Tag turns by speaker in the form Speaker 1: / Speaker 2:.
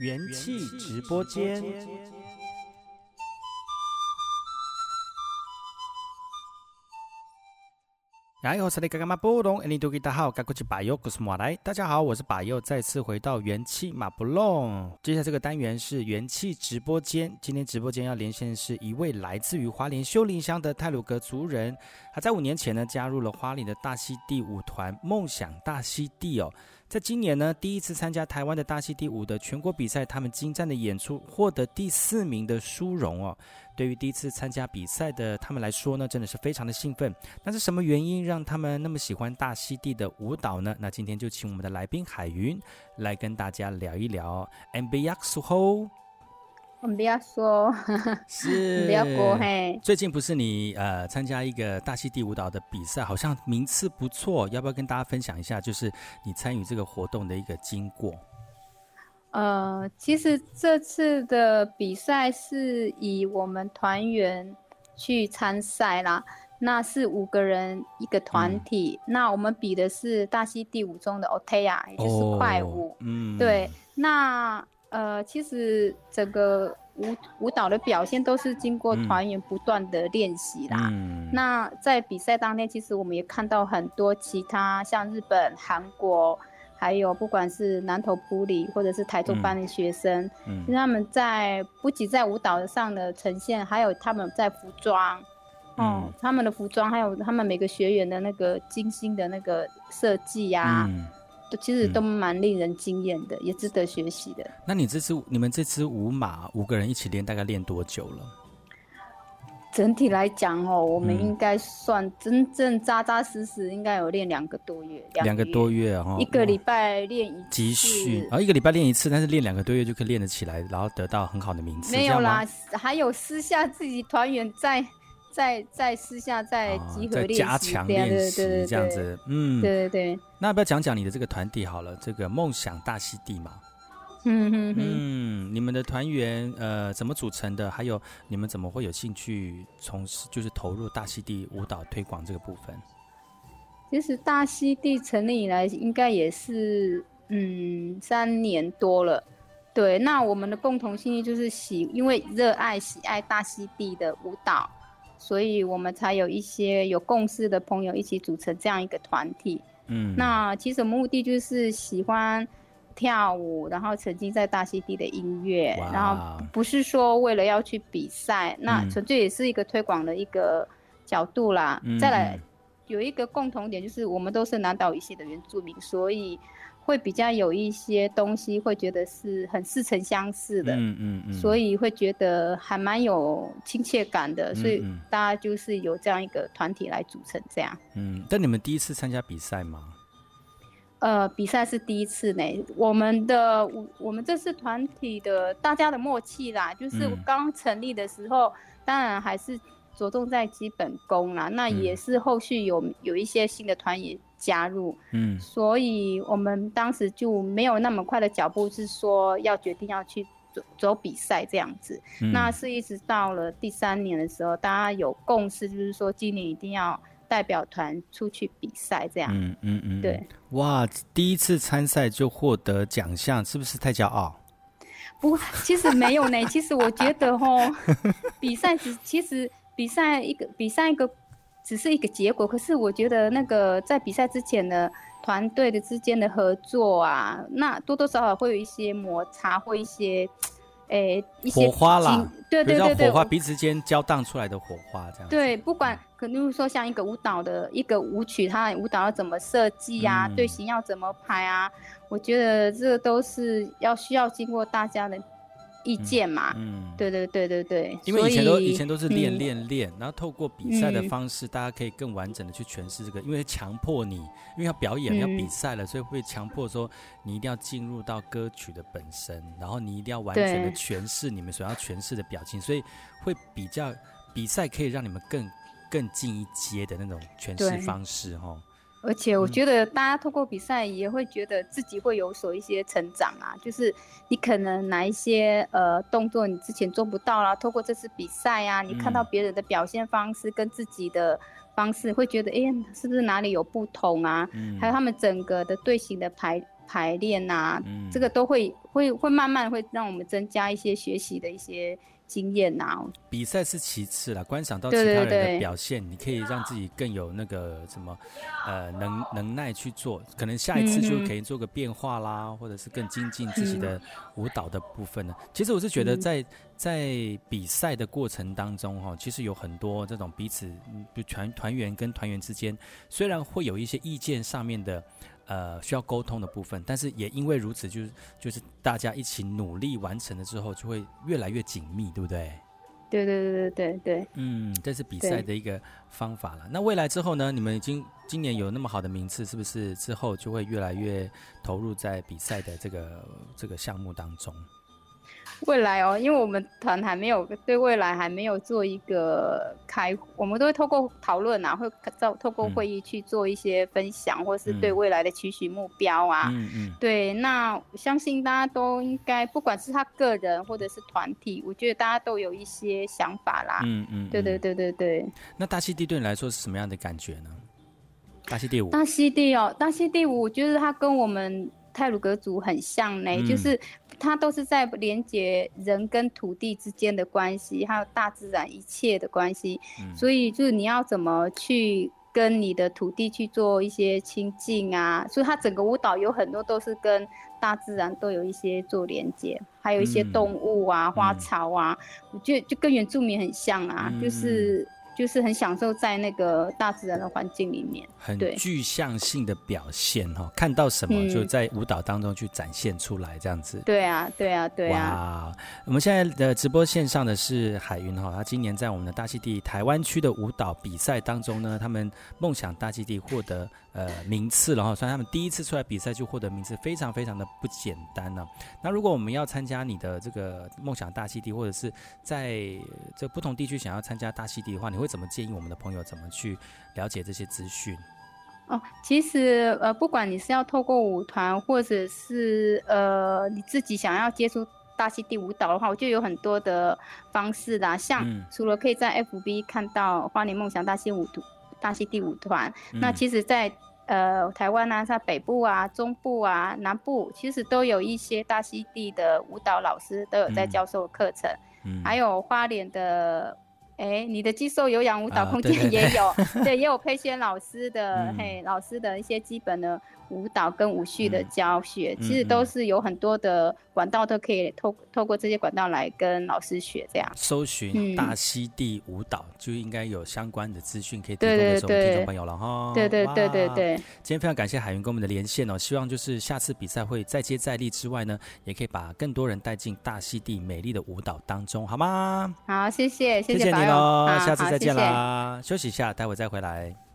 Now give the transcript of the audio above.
Speaker 1: 元气直播间。然后是那个干嘛不懂？印度给大家好，赶快去把右，我是马来。大家好，我是把右，再次回到元气马不弄。接下来这个单元是元气直播间。今天直播间要连线的是一位来自于花莲秀林乡的泰鲁格族人。他在五年前呢，加入了花莲的大溪地舞团梦想大溪地哦。在今年呢，第一次参加台湾的大溪地舞的全国比赛，他们精湛的演出获得第四名的殊荣哦。对于第一次参加比赛的他们来说呢，真的是非常的兴奋。那是什么原因让他们那么喜欢大溪地的舞蹈呢？那今天就请我们的来宾海云来跟大家聊一聊。And be y
Speaker 2: 我们不要说，
Speaker 1: 是
Speaker 2: 不要过嘿。
Speaker 1: 最近不是你呃参加一个大溪地舞蹈的比赛，好像名次不错，要不要跟大家分享一下？就是你参与这个活动的一个经过。
Speaker 2: 呃，其实这次的比赛是以我们团员去参赛啦，那是五个人一个团体，嗯、那我们比的是大溪地舞中的 Oteya，也就是快舞。哦、嗯，对，那。呃，其实整个舞舞蹈的表现都是经过团员不断的练习啦。嗯。那在比赛当天，其实我们也看到很多其他像日本、韩国，还有不管是南投普里或者是台中班的学生，嗯，嗯他们在不仅在舞蹈上的呈现，还有他们在服装，哦，嗯他们的服装，还有他们每个学员的那个精心的那个设计呀。嗯其实都蛮令人惊艳的，嗯、也值得学习的。
Speaker 1: 那你这支你们这支舞马五个人一起练，大概练多久了？
Speaker 2: 整体来讲哦，我们应该算真正扎扎实实，应该有练两个多月。
Speaker 1: 两个多月哦，
Speaker 2: 一个礼拜练一次。
Speaker 1: 集训，然后、哦、一个礼拜练一次，但是练两个多月就可以练得起来，然后得到很好的名次。
Speaker 2: 没有啦，还有私下自己团员在。在在私下再集合练习，
Speaker 1: 加强练习这样子，嗯，
Speaker 2: 对对对。
Speaker 1: 那要不要讲讲你的这个团体好了？这个梦想大溪地嘛，
Speaker 2: 嗯嗯
Speaker 1: 嗯，你们的团员呃怎么组成的？还有你们怎么会有兴趣从事就是投入大溪地舞蹈推广这个部分？
Speaker 2: 其实大溪地成立以来应该也是嗯三年多了，对。那我们的共同兴趣就是喜，因为热爱喜爱大溪地的舞蹈。所以我们才有一些有共识的朋友一起组成这样一个团体。嗯，那其实目的就是喜欢跳舞，然后沉浸在大溪地的音乐，然后不是说为了要去比赛，嗯、那纯粹也是一个推广的一个角度啦。嗯、再来有一个共同点就是我们都是南岛语系的原住民，所以。会比较有一些东西，会觉得是很似曾相识的，嗯嗯嗯，嗯所以会觉得还蛮有亲切感的，所以大家就是有这样一个团体来组成这样。
Speaker 1: 嗯，但你们第一次参加比赛吗？
Speaker 2: 呃，比赛是第一次呢。我们的我我们这次团体的大家的默契啦，就是刚成立的时候，嗯、当然还是着重在基本功啦。那也是后续有有一些新的团员。加入，嗯，所以我们当时就没有那么快的脚步，是说要决定要去走走比赛这样子。嗯、那是一直到了第三年的时候，大家有共识，就是说今年一定要代表团出去比赛这样。嗯嗯嗯，对。
Speaker 1: 哇，第一次参赛就获得奖项，是不是太骄傲？
Speaker 2: 不，其实没有呢。其实我觉得哦，比赛只其实比赛一个比赛一个。只是一个结果，可是我觉得那个在比赛之前的团队的之间的合作啊，那多多少少会有一些摩擦，或一些，诶、欸，一些
Speaker 1: 火花啦，
Speaker 2: 对对对对，
Speaker 1: 火花彼此间交荡出来的火花这样。
Speaker 2: 对，不管可能说像一个舞蹈的一个舞曲，它舞蹈要怎么设计啊，嗯、队形要怎么排啊，我觉得这都是要需要经过大家的。意见嘛，嗯，对对对对对，
Speaker 1: 因为以前都以，前都是练练练，然后透过比赛的方式，嗯、大家可以更完整的去诠释这个，因为强迫你，因为要表演、嗯、要比赛了，所以会强迫说你一定要进入到歌曲的本身，然后你一定要完全的诠释你们所要诠释的表情，所以会比较比赛可以让你们更更进一阶的那种诠释方式哈。
Speaker 2: 而且我觉得大家透过比赛也会觉得自己会有所一些成长啊，就是你可能哪一些呃动作你之前做不到啦，透过这次比赛啊，你看到别人的表现方式跟自己的方式，会觉得哎，是不是哪里有不同啊？嗯、还有他们整个的队形的排排练啊，
Speaker 1: 嗯，
Speaker 2: 这个都会会会慢慢会让我们增加一些学习的一些。经验呐、啊，
Speaker 1: 比赛是其次啦，观赏到其他人的表现，对对对，你可以让自己更有那个什么，呃，能能耐去做，可能下一次就可以做个变化啦，嗯、或者是更精进自己的舞蹈的部分呢。其实我是觉得在，在比赛的过程当中，哈，其实有很多这种彼此，就团团员跟团员之间，虽然会有一些意见上面的。呃，需要沟通的部分，但是也因为如此，就是就是大家一起努力完成了之后，就会越来越紧密，对不对？
Speaker 2: 对对对对对对。
Speaker 1: 嗯，这是比赛的一个方法了。那未来之后呢？你们已经今年有那么好的名次，是不是之后就会越来越投入在比赛的这个这个项目当中？
Speaker 2: 未来哦，因为我们团还没有对未来还没有做一个开，我们都会透过讨论啊，会照透过会议去做一些分享，嗯、或是对未来的期许目标啊。
Speaker 1: 嗯嗯。
Speaker 2: 对，那我相信大家都应该，不管是他个人或者是团体，我觉得大家都有一些想法啦。
Speaker 1: 嗯嗯。
Speaker 2: 对对对对对。
Speaker 1: 那大溪地对你来说是什么样的感觉呢？大溪地五。
Speaker 2: 大溪地哦，大溪地五，我觉得它跟我们太鲁格族很像呢，嗯、就是。它都是在连接人跟土地之间的关系，还有大自然一切的关系。嗯、所以就是你要怎么去跟你的土地去做一些亲近啊？所以它整个舞蹈有很多都是跟大自然都有一些做连接，还有一些动物啊、嗯、花草啊，嗯、我觉得就跟原住民很像啊，嗯、就是。就是很享受在那个大自然的环境里面，
Speaker 1: 很具象性的表现哈，看到什么就在舞蹈当中去展现出来，这样子。
Speaker 2: 嗯。对啊，对啊，对啊。
Speaker 1: 哇，我们现在的直播线上的是海云哈，他今年在我们的大溪地台湾区的舞蹈比赛当中呢，他们梦想大溪地获得。呃，名次，然后算他们第一次出来比赛就获得名次，非常非常的不简单呢、啊。那如果我们要参加你的这个梦想大溪地，或者是在这不同地区想要参加大溪地的话，你会怎么建议我们的朋友怎么去了解这些资讯？
Speaker 2: 哦，其实呃，不管你是要透过舞团，或者是呃你自己想要接触大溪地舞蹈的话，我就有很多的方式啦。像除了可以在 FB 看到花莲梦想大溪舞。大溪地舞团，嗯、那其实在，在呃台湾啊，在北部啊、中部啊、南部，其实都有一些大溪地的舞蹈老师都有在教授课程，还有花莲的，哎、欸，你的肌瘦有氧舞蹈空间也有，啊、对，对，对，对，也有 佩轩老师的，嗯、嘿，老师的一些基本的。舞蹈跟舞序的教学，嗯、其实都是有很多的管道都可以透透过这些管道来跟老师学，这样。
Speaker 1: 搜寻大溪地舞蹈，嗯、就应该有相关的资讯可以提供给我们听众朋友了哈。
Speaker 2: 对对对对对。
Speaker 1: 今天非常感谢海云跟我们的连线哦，希望就是下次比赛会再接再厉之外呢，也可以把更多人带进大溪地美丽的舞蹈当中，好吗？
Speaker 2: 好，谢谢，
Speaker 1: 谢谢，你喽，下次再见啦，谢谢，休息一下，待会再回来。